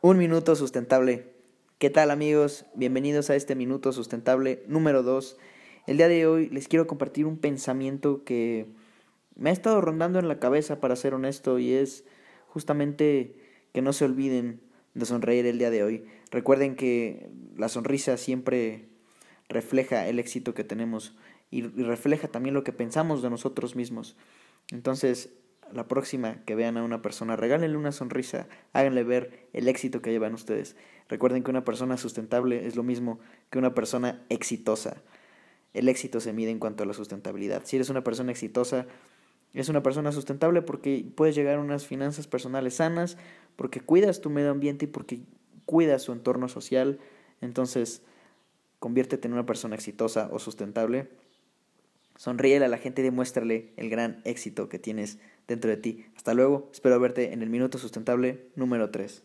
Un minuto sustentable. ¿Qué tal amigos? Bienvenidos a este minuto sustentable número 2. El día de hoy les quiero compartir un pensamiento que me ha estado rondando en la cabeza para ser honesto y es justamente que no se olviden de sonreír el día de hoy. Recuerden que la sonrisa siempre refleja el éxito que tenemos y refleja también lo que pensamos de nosotros mismos. Entonces, la próxima que vean a una persona, regálenle una sonrisa, háganle ver el éxito que llevan ustedes. Recuerden que una persona sustentable es lo mismo que una persona exitosa. El éxito se mide en cuanto a la sustentabilidad. Si eres una persona exitosa, es una persona sustentable porque puedes llegar a unas finanzas personales sanas, porque cuidas tu medio ambiente y porque cuidas su entorno social. Entonces, conviértete en una persona exitosa o sustentable Sonríele a la gente y demuéstrale el gran éxito que tienes dentro de ti. Hasta luego, espero verte en el Minuto Sustentable número 3.